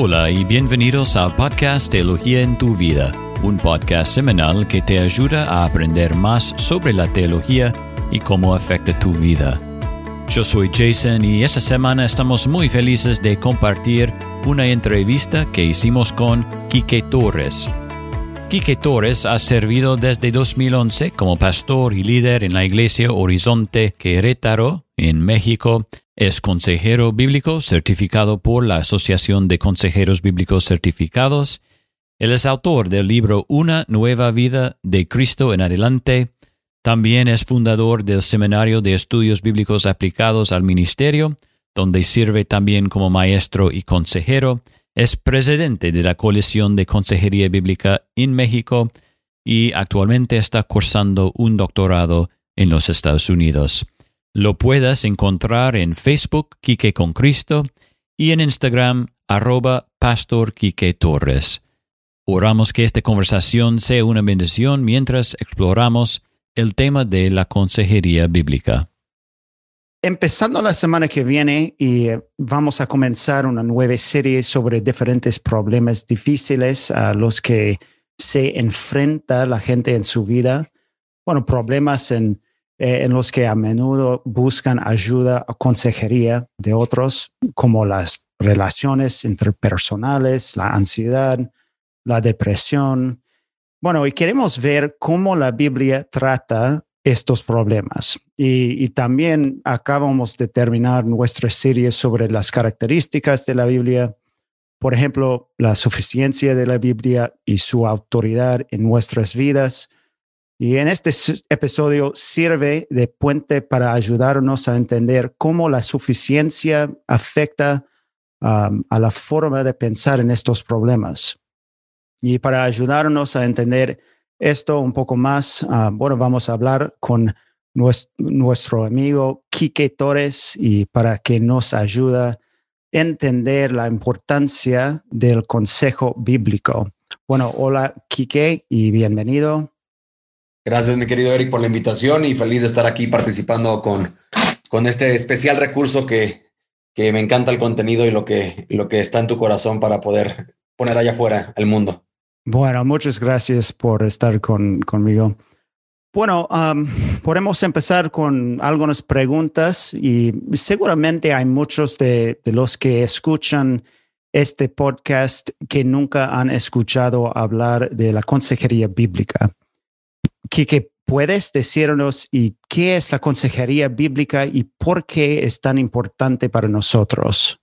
Hola y bienvenidos al podcast Teología en tu vida, un podcast semanal que te ayuda a aprender más sobre la teología y cómo afecta tu vida. Yo soy Jason y esta semana estamos muy felices de compartir una entrevista que hicimos con Quique Torres. Quique Torres ha servido desde 2011 como pastor y líder en la iglesia Horizonte Querétaro, en México, es consejero bíblico certificado por la Asociación de Consejeros Bíblicos Certificados. Él es autor del libro Una nueva vida de Cristo en adelante. También es fundador del Seminario de Estudios Bíblicos Aplicados al Ministerio, donde sirve también como maestro y consejero. Es presidente de la Coalición de Consejería Bíblica en México y actualmente está cursando un doctorado en los Estados Unidos. Lo puedas encontrar en Facebook Quique con Cristo y en Instagram arroba Pastor Quique Torres. Oramos que esta conversación sea una bendición mientras exploramos el tema de la consejería bíblica. Empezando la semana que viene y eh, vamos a comenzar una nueva serie sobre diferentes problemas difíciles a los que se enfrenta la gente en su vida. Bueno, problemas en eh, en los que a menudo buscan ayuda o consejería de otros, como las relaciones interpersonales, la ansiedad, la depresión. Bueno, y queremos ver cómo la Biblia trata estos problemas. Y, y, también acabamos de terminar nuestra serie sobre las características de la Biblia, por ejemplo, la suficiencia de la Biblia y su autoridad en nuestras vidas, y en este episodio sirve de puente para ayudarnos a entender cómo la suficiencia afecta a la forma de pensar en estos problemas. Y para ayudarnos a entender esto un poco más, ah, bueno, vamos a hablar con nuestro, amigo Quique Torres y para que nos ayude a entender la importancia del consejo bíblico. Bueno, hola Quique y bienvenido. Gracias, mi querido Eric, por la invitación y feliz de estar aquí participando con, con este especial recurso que, que me encanta el contenido y lo que, lo que está en tu corazón para poder poner allá afuera al mundo. Bueno, muchas gracias por estar con, conmigo. Bueno, podemos empezar con algunas preguntas y seguramente hay muchos de, de, los que escuchan este podcast que nunca han escuchado hablar de la consejería bíblica. Quique, ¿puedes decirnos y qué es la consejería bíblica y por qué es tan importante para nosotros?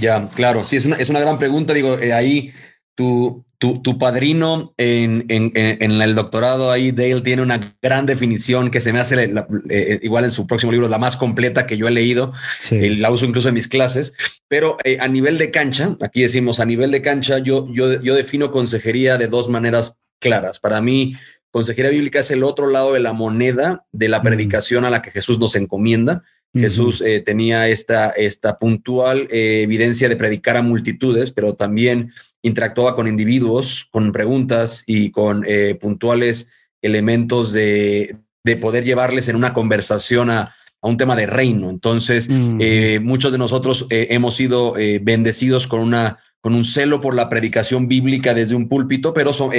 Ya, claro, sí, es una, es una gran pregunta. Digo, eh, ahí tu, tu, tu padrino en, en, en, el doctorado, ahí Dale tiene una gran definición que se me hace eh, igual en su próximo libro, la más completa que yo he leído. Sí. la uso incluso en mis clases. Pero eh, a nivel de cancha, aquí decimos a nivel de cancha, yo, yo, yo defino consejería de dos maneras claras. Para mí, Consejería bíblica es el otro lado de la moneda de la predicación a la que Jesús nos encomienda. Jesús eh, tenía esta, esta puntual eh, evidencia de predicar a multitudes, pero también interactuaba con individuos, con preguntas y con eh, puntuales elementos de, de, poder llevarles en una conversación a, a un tema de reino. Entonces, muchos de nosotros hemos sido bendecidos con, una, con un celo por la predicación bíblica desde un púlpito, pero son,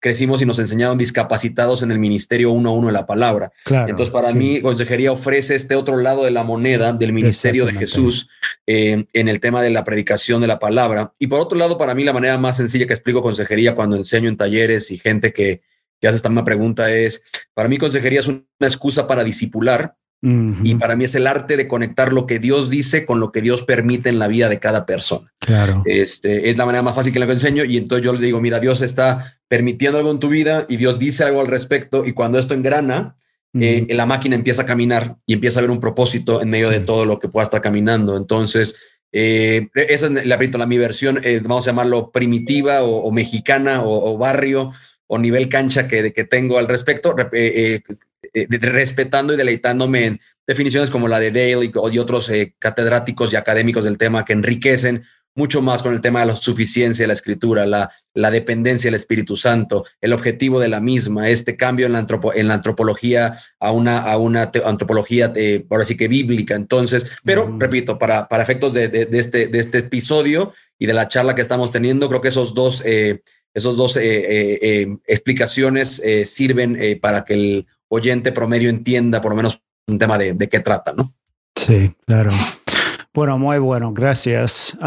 crecimos y nos enseñaron discapacitados en el ministerio uno a uno de la palabra. Entonces, para mí, consejería ofrece este otro lado de la moneda del ministerio de Jesús eh, en el tema de la predicación de la palabra. Y por otro lado, para mí, la manera más sencilla que explico consejería cuando enseño en talleres y gente que, que hace esta misma pregunta es, para mí, consejería es una excusa para disipular y para mí es el arte de conectar lo que Dios dice con lo que Dios permite en la vida de cada persona. Claro. Este es la manera más fácil que la enseño. Y entonces yo le digo, mira, Dios está permitiendo algo en tu vida y Dios dice algo al respecto. Y cuando esto engrana, eh, la máquina empieza a caminar y empieza a ver un propósito en medio de todo lo que pueda estar caminando. Entonces, eh, esa es la, la mi versión, eh, vamos a llamarlo primitiva o, mexicana o, barrio o nivel cancha que, que tengo al respecto. Eh, respetando y deleitándome en definiciones como la de Dale y, otros eh, catedráticos y académicos del tema que enriquecen mucho más con el tema de la suficiencia de la escritura, la, la dependencia del Espíritu Santo, el objetivo de la misma, este cambio en la, en la antropología a una, a una antropología, de, ahora sí que bíblica. Entonces, pero repito, para, para efectos de, de, este, de este episodio y de la charla que estamos teniendo. Creo que esos dos, eh, esos dos explicaciones sirven para que el oyente promedio entienda por lo menos un tema de, de qué trata, ¿no? Sí, claro. Bueno, muy bueno, gracias.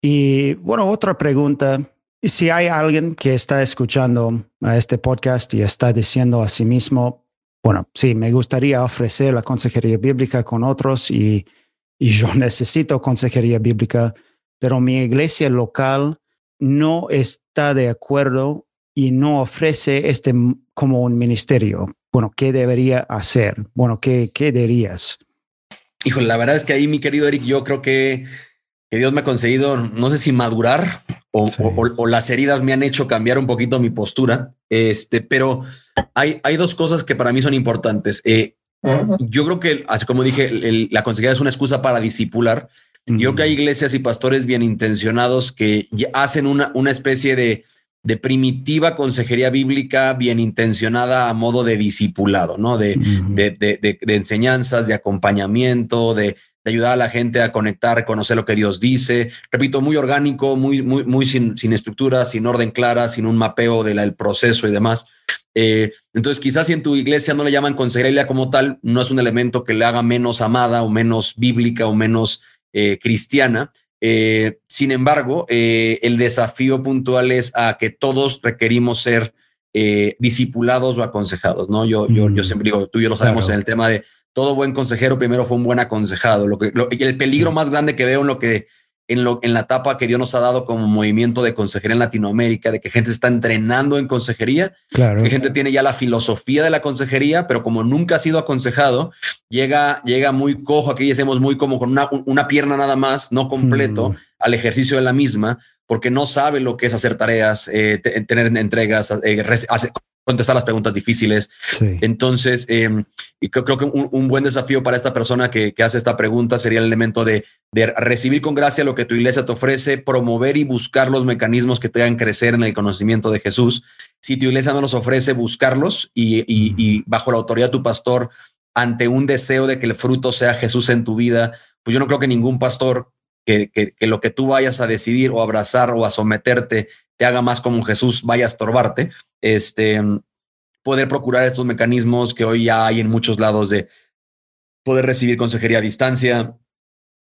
y bueno, otra pregunta. Si hay alguien que está escuchando a este podcast y está diciendo a sí mismo, bueno, sí, me gustaría ofrecer la consejería bíblica con otros y, y yo necesito consejería bíblica, pero mi iglesia local no está de acuerdo y no ofrece este como un ministerio. Bueno, ¿qué debería hacer? Bueno, ¿qué, qué dirías? Hijo, la verdad es que ahí, mi querido Eric, yo creo que, que Dios me ha conseguido, no sé si madurar o, o, las heridas me han hecho cambiar un poquito mi postura. Este, pero hay, hay dos cosas que para mí son importantes. Eh, yo creo que, así como dije, la consejería es una excusa para disipular. Yo creo que hay iglesias y pastores bien intencionados que hacen una, una especie de, de primitiva consejería bíblica bien intencionada a modo de discipulado, ¿no? De, de, de, de, enseñanzas, de acompañamiento, de, ayudar a la gente a conectar, conocer lo que Dios dice. Repito, muy orgánico, muy, muy, muy sin, sin estructura, sin orden clara, sin un mapeo del proceso y demás. Eh, entonces, quizás si en tu iglesia no le llaman consejería como tal, no es un elemento que le haga menos amada o menos bíblica o menos eh, cristiana, eh, sin embargo, eh, el desafío puntual es a que todos requerimos ser eh, discipulados o aconsejados, ¿no? Yo, yo, yo mm. siempre digo, tú y yo lo sabemos en el tema de todo buen consejero primero fue un buen aconsejado. Lo que, el peligro más grande que veo en lo que en, lo, en la etapa que Dios nos ha dado como movimiento de consejería en Latinoamérica, de que gente se está entrenando en consejería, claro. que gente tiene ya la filosofía de la consejería, pero como nunca ha sido aconsejado, llega, llega muy cojo, aquí decimos muy como con una, una pierna nada más, no completo, mm. al ejercicio de la misma, porque no sabe lo que es hacer tareas, eh, tener entregas, eh, contestar las preguntas difíciles. Entonces, em, y creo, creo, que un, buen desafío para esta persona que, que, hace esta pregunta sería el elemento de, de, recibir con gracia lo que tu iglesia te ofrece, promover y buscar los mecanismos que te hagan crecer en el conocimiento de Jesús. Si tu iglesia no los ofrece, buscarlos y, y, y bajo la autoridad de tu pastor, ante un deseo de que el fruto sea Jesús en tu vida, pues yo no creo que ningún pastor que, que, que, lo que tú vayas a decidir o abrazar o a someterte te haga más como Jesús vaya a estorbarte este, poder procurar estos mecanismos que hoy ya hay en muchos lados de poder recibir consejería a distancia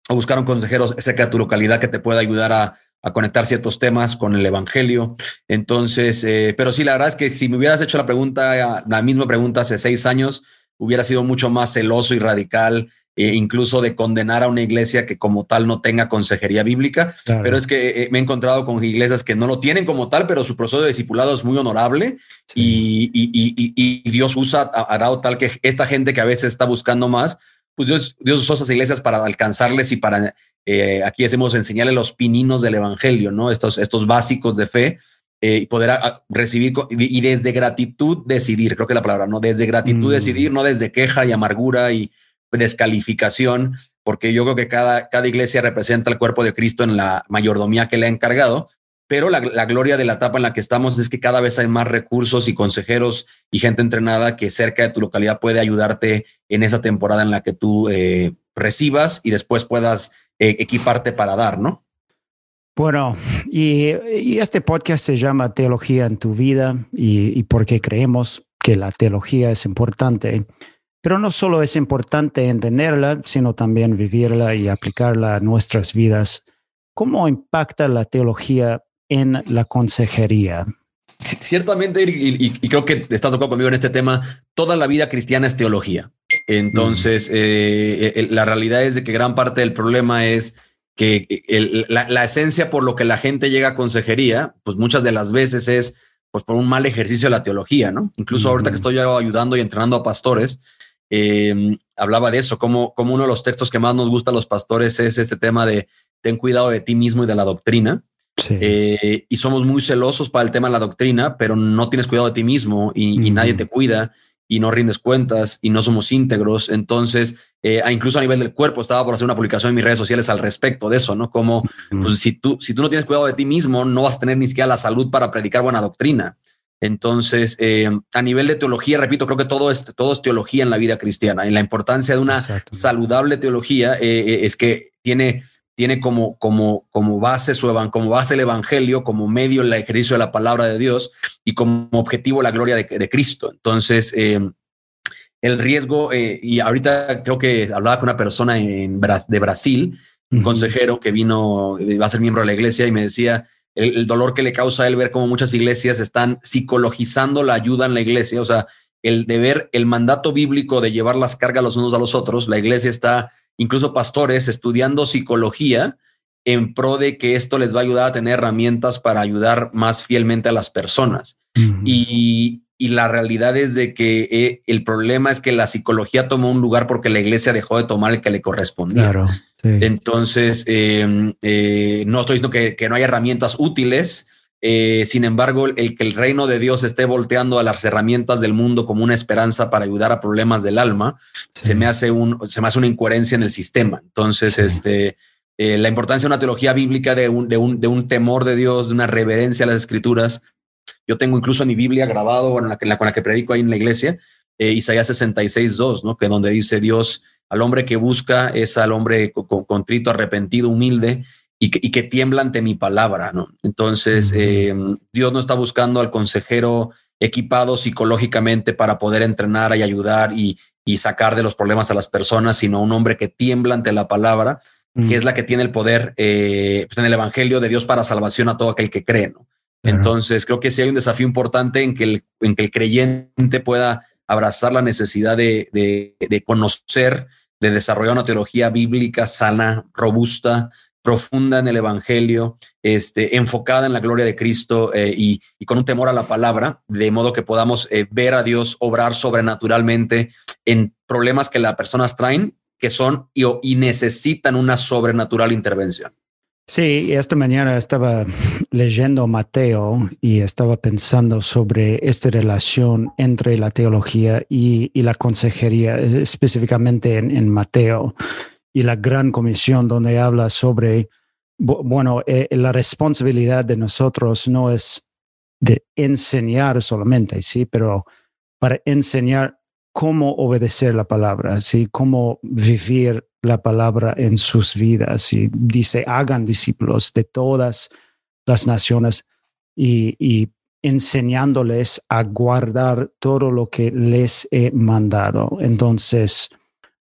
o buscar un consejero cerca de tu localidad que te pueda ayudar a, conectar ciertos temas con el evangelio. Entonces, eh, pero sí, la verdad es que si me hubieras hecho la pregunta, la misma pregunta hace seis años, hubiera sido mucho más celoso y radical eh, incluso de condenar a una iglesia que como tal no tenga consejería bíblica. Pero es que eh, me he encontrado con iglesias que no lo tienen como tal, pero su proceso de discipulado es muy honorable y, y, Dios usa, hará tal que esta gente que a veces está buscando más, pues Dios, Dios usó esas iglesias para alcanzarles y para, eh, aquí decimos, enseñarle los pininos del evangelio, ¿no? Estos, estos básicos de fe. y poder recibir y desde gratitud decidir, creo que la palabra, ¿no? Desde gratitud mm. decidir, no desde queja y amargura y, descalificación, porque yo creo que cada, cada iglesia representa el cuerpo de Cristo en la mayordomía que le ha encargado, pero la, gloria de la etapa en la que estamos es que cada vez hay más recursos y consejeros y gente entrenada que cerca de tu localidad puede ayudarte en esa temporada en la que tú eh, recibas y después puedas eh, equiparte para dar, ¿no? Bueno, y, este podcast se llama Teología en tu vida y, y porque creemos que la teología es importante. Pero no solo es importante entenderla, sino también vivirla y aplicarla a nuestras vidas. ¿Cómo impacta la teología en la consejería? Ciertamente, y, creo que estás de acuerdo conmigo en este tema, toda la vida cristiana es teología. Entonces, eh, la realidad es de que gran parte del problema es que la, esencia por lo que la gente llega a consejería, pues muchas de las veces es pues por un mal ejercicio de la teología, ¿no? Incluso ahorita que estoy ayudando y entrenando a pastores, eh, hablaba de eso, como, como uno de los textos que más nos gusta a los pastores es este tema de ten cuidado de ti mismo y de la doctrina. Eh, y somos muy celosos para el tema de la doctrina, pero no tienes cuidado de ti mismo y, nadie te cuida y no rindes cuentas y no somos íntegros. Entonces, eh, incluso a nivel del cuerpo, estaba por hacer una publicación en mis redes sociales al respecto de eso, ¿no? Como, pues, si tú, si tú no tienes cuidado de ti mismo, no vas a tener ni siquiera la salud para predicar buena doctrina. Entonces, eh, a nivel de teología, repito, creo que todo es, todo es teología en la vida cristiana. Y la importancia de una saludable teología eh, eh, es que tiene, tiene como, como, como base su como base el evangelio, como medio el ejercicio de la palabra de Dios y como objetivo la gloria de, Cristo. Entonces, eh, el riesgo, y ahorita creo que hablaba con una persona en, de Brasil, un consejero que vino, va a ser miembro de la iglesia y me decía el, el, dolor que le causa a él ver cómo muchas iglesias están psicologizando la ayuda en la iglesia, o sea, el deber, el mandato bíblico de llevar las cargas los unos a los otros, la iglesia está incluso pastores estudiando psicología en pro de que esto les va a ayudar a tener herramientas para ayudar más fielmente a las personas. y, la realidad es de que eh, el problema es que la psicología tomó un lugar porque la iglesia dejó de tomar el que le correspondía. Entonces, em, eh, no estoy diciendo que, que no hay herramientas útiles, eh, sin embargo, el, que el reino de Dios esté volteando a las herramientas del mundo como una esperanza para ayudar a problemas del alma, se me hace un, se me hace una incoherencia en el sistema. Entonces, este, eh, la importancia de una teología bíblica, de un, de, un, de un temor de Dios, de una reverencia a las escrituras. Yo tengo incluso mi Biblia grabado en la, la, con la que predico ahí en la iglesia, eh, Isaías 66, 2, ¿no? que donde dice Dios, al hombre que busca es al hombre contrito, arrepentido, humilde, y que, tiembla ante mi palabra, ¿no? Entonces, eh, Dios no está buscando al consejero equipado psicológicamente para poder entrenar y ayudar y, sacar de los problemas a las personas, sino un hombre que tiembla ante la palabra, que es la que tiene el poder eh, pues, en el evangelio de Dios para salvación a todo aquel que cree, ¿no? Entonces, creo que sí hay un desafío importante en que el, en que el creyente pueda abrazar la necesidad de, de, de conocer, de desarrollar una teología bíblica sana, robusta, profunda en el Evangelio, este, enfocada en la gloria de Cristo eh, y, con un temor a la palabra, de modo que podamos eh, ver a Dios obrar sobrenaturalmente en problemas que las personas traen, que son y, y necesitan una sobrenatural intervención. Sí, esta mañana estaba leyendo Mateo y estaba pensando sobre esta relación entre la teología y, la consejería, específicamente en Mateo y la gran comisión donde habla sobre, bueno, eh, la responsabilidad de nosotros no es de enseñar solamente, sí, pero para enseñar cómo obedecer la palabra, sí, cómo vivir la palabra en sus vidas. Y dice, hagan discípulos de todas las naciones y, enseñándoles a guardar todo lo que les he mandado. Entonces,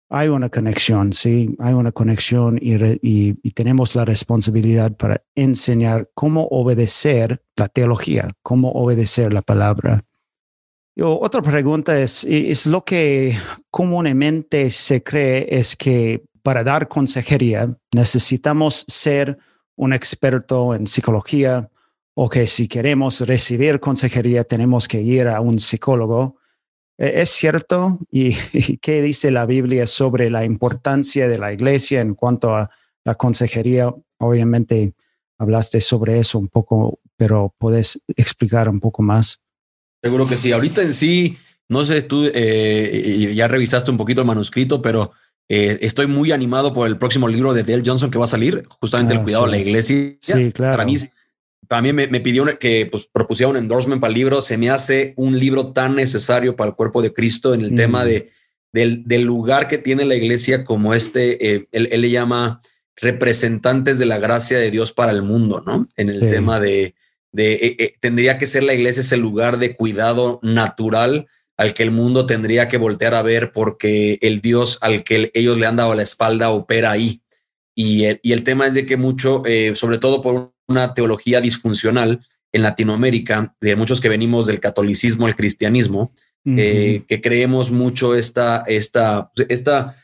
hay una conexión, sí, hay una conexión y, tenemos la responsabilidad para enseñar cómo obedecer la teología, cómo obedecer la palabra. Otra pregunta es, es lo que comúnmente se cree es que para dar consejería necesitamos ser un experto en psicología o que si queremos recibir consejería tenemos que ir a un psicólogo ¿E-, ¿Es cierto? ¿Y, qué dice la Biblia sobre la importancia de la iglesia en cuanto a la consejería? Obviamente hablaste sobre eso un poco, pero ¿puedes explicar un poco más? Seguro que sí. Ahorita en sí, no sé, tú eh, ya revisaste un poquito el manuscrito, pero eh, estoy muy animado por el próximo libro de Dale Johnson que va a salir, justamente el ah, cuidado de la iglesia. Sí, claro. Para mí también me, me pidió que pues, propusiera un endorsement para el libro. Se me hace un libro tan necesario para el cuerpo de Cristo en el tema mm. de, del, lugar que tiene la iglesia como este, eh, él, le llama representantes de la gracia de Dios para el mundo, ¿no? En el tema de, de eh, eh, tendría que ser la iglesia ese lugar de cuidado natural al que el mundo tendría que voltear a ver porque el Dios al que ellos le han dado la espalda opera ahí. Y el, y el tema es de que mucho, sobre todo por una teología disfuncional en Latinoamérica, de muchos que venimos del catolicismo al cristianismo, eh, que creemos mucho esta, esta, esta,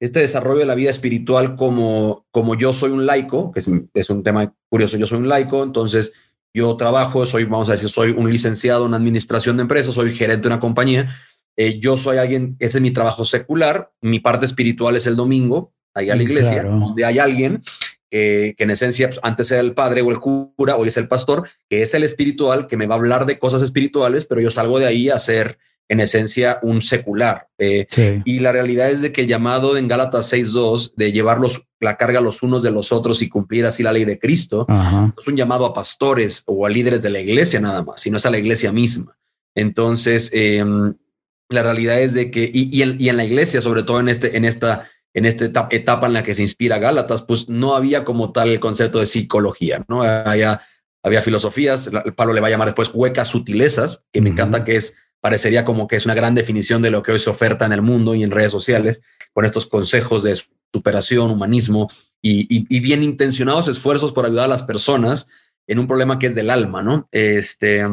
este desarrollo de la vida espiritual como, como yo soy un laico, que es, un tema curioso, yo soy un laico, entonces yo trabajo, soy, vamos a decir, soy un licenciado en administración de empresas, soy gerente de una compañía, eh, yo soy alguien, ese es mi trabajo secular, mi parte espiritual es el domingo, ahí a la mm, iglesia, donde hay alguien que en esencia pues, antes era el padre o el cura, hoy es el pastor, que es el espiritual, que me va a hablar de cosas espirituales, pero yo salgo de ahí a ser en esencia un secular. Eh, y la realidad es de que el llamado en Gálatas 6.2 de llevar la carga los unos de los otros y cumplir así la ley de Cristo, es un llamado a pastores o a líderes de la iglesia nada más, sino es a la iglesia misma. Entonces, em, la realidad es de que, y, en, y, en, la iglesia, sobre todo en, este, en esta en esta etapa, en la que se inspira Gálatas, pues no había como tal el concepto de psicología, ¿no? Había, había filosofías, Pablo le va a llamar después huecas sutilezas, que me encanta que es, parecería como que es una gran definición de lo que hoy se oferta en el mundo y en redes sociales, con estos consejos de superación, humanismo y, bien intencionados esfuerzos por ayudar a las personas en un problema que es del alma, ¿no? Este,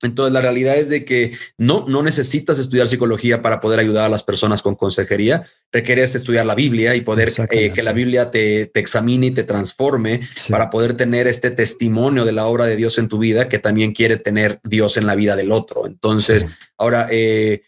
entonces, la realidad es de que no, no necesitas estudiar psicología para poder ayudar a las personas con consejería. Requieres estudiar la Biblia y poder eh, que la Biblia te, examine y te transforme para poder tener este testimonio de la obra de Dios en tu vida que también quiere tener Dios en la vida del otro. Entonces, ahora, eh,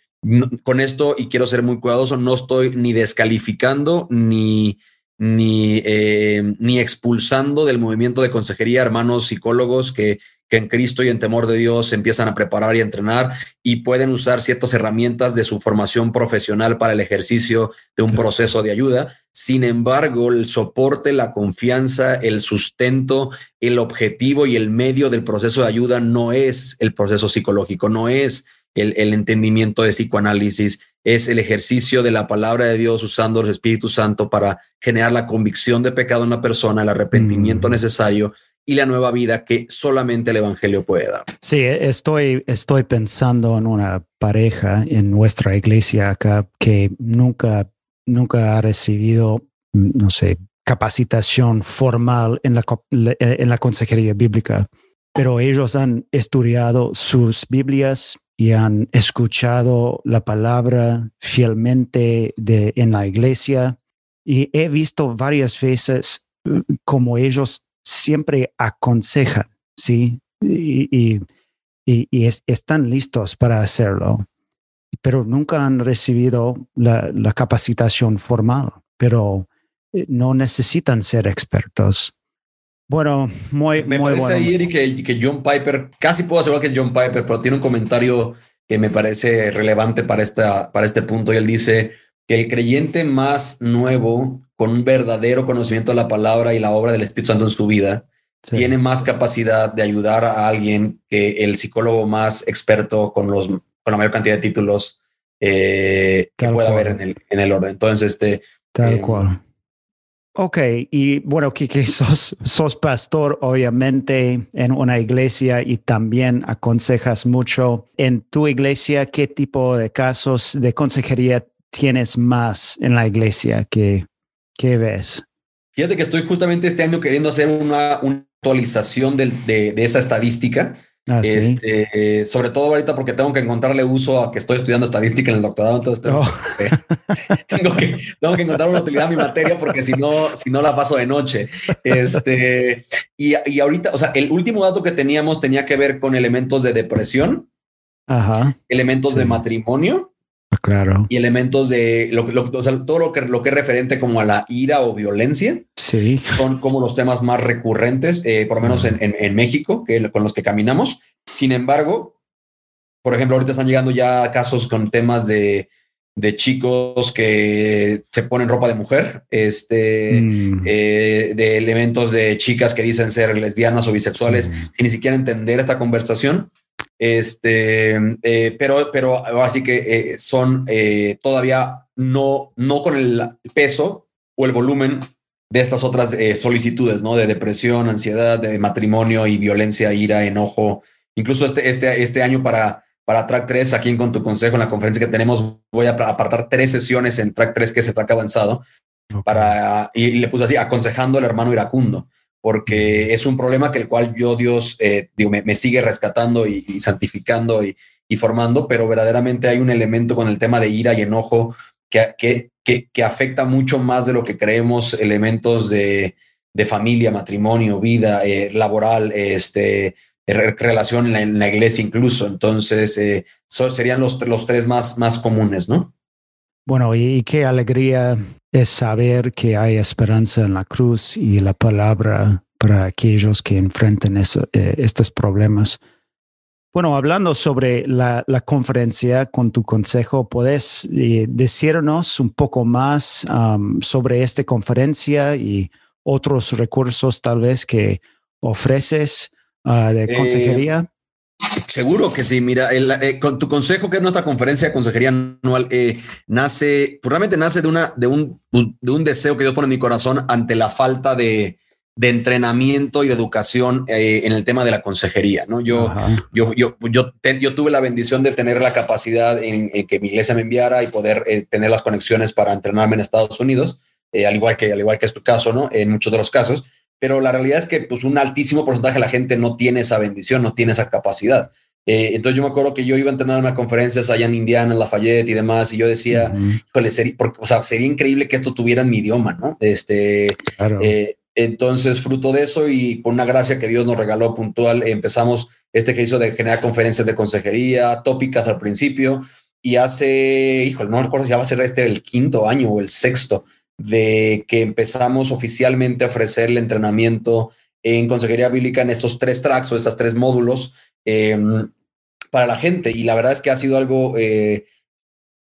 con esto, y quiero ser muy cuidadoso, no estoy ni descalificando ni, ni, eh, ni expulsando del movimiento de consejería hermanos psicólogos que que en Cristo y en temor de Dios se empiezan a preparar y a entrenar y pueden usar ciertas herramientas de su formación profesional para el ejercicio de un proceso de ayuda. Sin embargo, el soporte, la confianza, el sustento, el objetivo y el medio del proceso de ayuda no es el proceso psicológico, no es el, entendimiento de psicoanálisis, es el ejercicio de la palabra de Dios usando el Espíritu Santo para generar la convicción de pecado en la persona, el arrepentimiento mm. necesario y la nueva vida que solamente el Evangelio puede dar. Sí, estoy, estoy pensando en una pareja en nuestra iglesia acá que nunca, nunca ha recibido, no sé, capacitación formal en la, en la consejería bíblica, pero ellos han estudiado sus Biblias y han escuchado la palabra fielmente en la iglesia. Y he visto varias veces eh, como ellos siempre aconsejan, ¿sí? Y, están listos para hacerlo, pero nunca han recibido la, capacitación formal, pero eh, no necesitan ser expertos. Bueno, muy, me muy parece ahí que, que John Piper, casi puedo asegurar que es John Piper, pero tiene un comentario que me parece relevante para, esta, para este punto y él dice que el creyente más nuevo con un verdadero conocimiento de la palabra y la obra del Espíritu Santo en su vida, tiene más capacidad de ayudar a alguien que el psicólogo más experto con, los, con la mayor cantidad de títulos eh, que pueda haber en el, en el orden. Entonces, este... Tal eh, cual. Ok, y bueno, que, que sos, sos pastor, obviamente, en una iglesia y también aconsejas mucho. En tu iglesia, ¿qué tipo de casos de consejería tienes más en la iglesia que ¿Qué ves? Fíjate que estoy justamente este año queriendo hacer una, actualización de, de, esa estadística. Ah, este, sobre todo ahorita porque tengo que encontrarle uso a que estoy estudiando estadística en el doctorado, entonces tengo, oh. que, tengo que encontrar una utilidad a mi materia porque si no, si no la paso de noche. Este, y, y ahorita, o sea, el último dato que teníamos tenía que ver con elementos de depresión, Ajá, elementos de matrimonio claro. Y elementos de lo, o sea, todo lo que, lo que es referente como a la ira o violencia. Sí. Son como los temas más recurrentes, eh, por lo menos en, en, México, que, con los que caminamos. Sin embargo, por ejemplo, ahorita están llegando ya casos con temas de, de chicos que se ponen ropa de mujer, este, mm. eh, de elementos de chicas que dicen ser lesbianas o bisexuales, sin ni siquiera entender esta conversación. Este, eh, pero, pero así que eh, son eh, todavía no, no con el peso o el volumen de estas otras solicitudes, ¿no? De depresión, ansiedad, de matrimonio y violencia, ira, enojo. Incluso este, este, este año para, para Track 3, aquí en Con tu Consejo, en la conferencia que tenemos, voy a apartar tres sesiones en Track 3, que es el track avanzado, para, y, y, le puse así, aconsejando al hermano iracundo porque es un problema que el cual yo, Dios, eh, me, sigue rescatando y, santificando y, formando, pero verdaderamente hay un elemento con el tema de ira y enojo que, que, que, afecta mucho más de lo que creemos, elementos de, de familia, matrimonio, vida eh, laboral, este, relación en la, iglesia incluso. Entonces, eh, serían los, los tres más, más comunes, ¿no? Bueno, y qué alegría es saber que hay esperanza en la cruz y la palabra para aquellos que enfrentan eh, estos problemas. Bueno, hablando sobre la, conferencia con tu consejo, ¿puedes eh, decirnos un poco más sobre esta conferencia y otros recursos tal vez que ofreces ah, de eh, consejería? Seguro que sí. Mira, eh, con tu consejo, que es nuestra conferencia de consejería anual, eh, nace, pues realmente nace de, una, de, un, de un deseo que Dios pone en mi corazón ante la falta de, de entrenamiento y de educación eh, en el tema de la consejería. ¿no? Yo, yo, yo, yo, yo, tuve la bendición de tener la capacidad en, que mi iglesia me enviara y poder tener las conexiones para entrenarme en Estados Unidos, al, igual que, al igual que es tu caso, ¿no? en muchos de los casos pero la realidad es que pues, un altísimo porcentaje de la gente no tiene esa bendición, no tiene esa capacidad. Eh, entonces yo me acuerdo que yo iba a entrenarme a conferencias allá en Indiana, en Lafayette y demás, y yo decía, sería, o sea, sería increíble que esto tuviera en mi idioma, ¿no? Este, eh, entonces, fruto de eso y con una gracia que Dios nos regaló puntual, empezamos este ejercicio de generar conferencias de consejería, tópicas al principio, y hace, híjole, no recuerdo si ya va a ser este el quinto año o el sexto, de que empezamos oficialmente a ofrecer el entrenamiento en consejería bíblica en estos tres tracks o estos tres módulos em, para la gente. Y la verdad es que ha sido algo eh,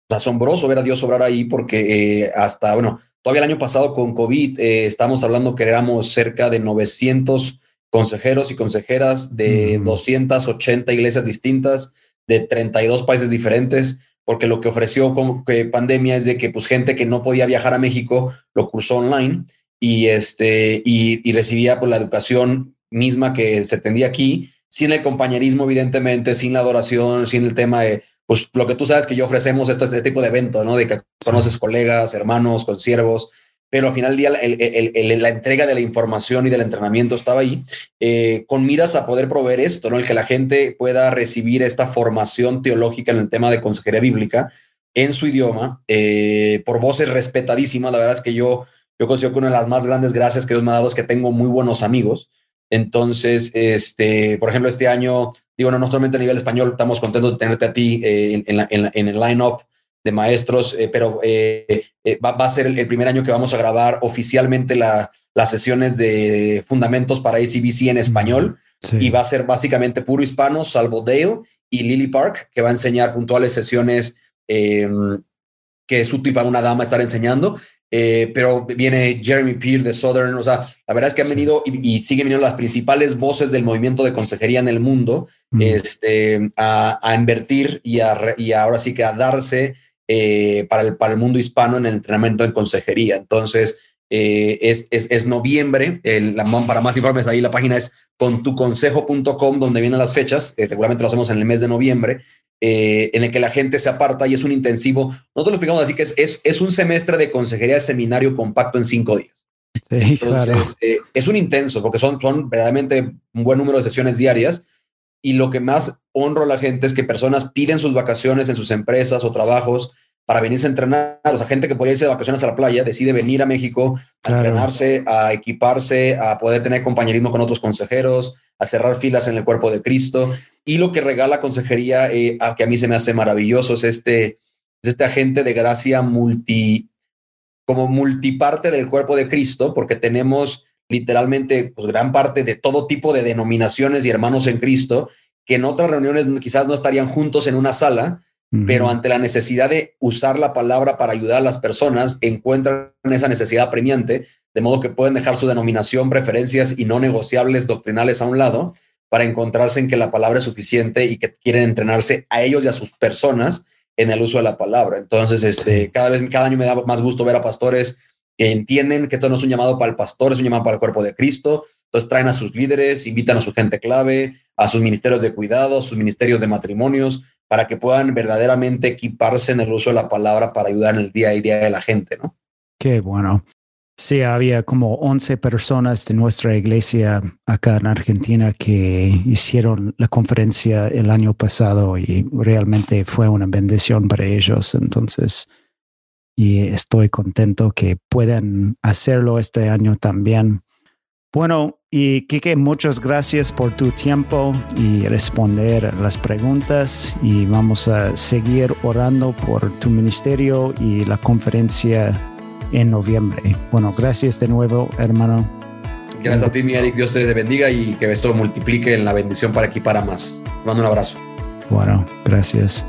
asombroso ver a Dios obrar ahí porque eh, hasta, bueno, todavía el año pasado con COVID eh, estamos hablando que éramos cerca de 900 consejeros y consejeras de 280 iglesias distintas, de 32 países diferentes porque lo que ofreció que pandemia es de que pues gente que no podía viajar a México lo cursó online y este y, recibía pues la educación misma que se tendía aquí sin el compañerismo evidentemente sin la adoración sin el tema de pues lo que tú sabes que yo ofrecemos este, este tipo de evento no de que conoces colegas hermanos consiervos pero al final del día la entrega de la información y del entrenamiento estaba ahí, eh, con miras a poder proveer esto, ¿no? El que la gente pueda recibir esta formación teológica en el tema de consejería bíblica en su idioma, eh, por voces respetadísimas. La verdad es que yo, yo considero que una de las más grandes gracias que Dios me ha dado es que tengo muy buenos amigos. Entonces, este, por ejemplo, este año, digo, no, no solamente a nivel español, estamos contentos de tenerte a ti eh, en, en, en el line-up de maestros, eh, pero eh, eh, va, a ser el, primer año que vamos a grabar oficialmente la, las sesiones de fundamentos para ACBC en español. Y va a ser básicamente puro hispano, salvo Dale y Lily Park, que va a enseñar puntuales sesiones que es útil para una dama estar enseñando. pero viene Jeremy Peer de Southern, o sea, la verdad es que han venido y, siguen viniendo las principales voces del movimiento de consejería en el mundo este, a, invertir y, y ahora sí que a darse eh, para, el, para el mundo hispano en el entrenamiento en consejería. Entonces, eh, es, es, es, noviembre. El, la, para más informes, ahí la página es contuconsejo.com, donde vienen las fechas. Eh, regularmente lo hacemos en el mes de noviembre, en el que la gente se aparta y es un intensivo. Nosotros lo explicamos así que es, es, es un semestre de consejería de seminario compacto en cinco días. Entonces, es un intenso porque son, son verdaderamente un buen número de sesiones diarias y lo que más honro a la gente es que personas piden sus vacaciones en sus empresas o trabajos para venirse a entrenar. O sea, gente que podría irse de vacaciones a la playa decide venir a México a entrenarse, a equiparse, a poder tener compañerismo con otros consejeros, a cerrar filas en el cuerpo de Cristo. Y lo que regala consejería, eh, que a mí se me hace maravilloso, es este, es este agente de gracia multi, como multiparte del cuerpo de Cristo, porque tenemos literalmente pues, gran parte de todo tipo de denominaciones y hermanos en Cristo, que en otras reuniones quizás no estarían juntos en una sala, pero ante la necesidad de usar la palabra para ayudar a las personas, encuentran esa necesidad premiante, de modo que pueden dejar su denominación, preferencias y no negociables doctrinales a un lado para encontrarse en que la palabra es suficiente y que quieren entrenarse a ellos y a sus personas en el uso de la palabra. Entonces, este, cada vez, cada año me da más gusto ver a pastores que entienden que esto no es un llamado para el pastor, es un llamado para el cuerpo de Cristo. Entonces traen a sus líderes, invitan a su gente clave, a sus ministerios de cuidado, sus ministerios de matrimonios, para que puedan verdaderamente equiparse en el uso de la palabra para ayudar en el día a día de la gente, ¿no? Qué bueno. Sí, había como 11 personas de nuestra iglesia acá en Argentina que hicieron la conferencia el año pasado y realmente fue una bendición para ellos. Entonces, y estoy contento que puedan hacerlo este año también. Bueno, y Kike, muchas gracias por tu tiempo y responder las preguntas y vamos a seguir orando por tu ministerio y la conferencia en noviembre. Bueno, gracias de nuevo, hermano. Gracias a ti, mi Eric. Dios te bendiga y que esto multiplique en la bendición para equipar a más. Te mando un abrazo. Bueno, gracias.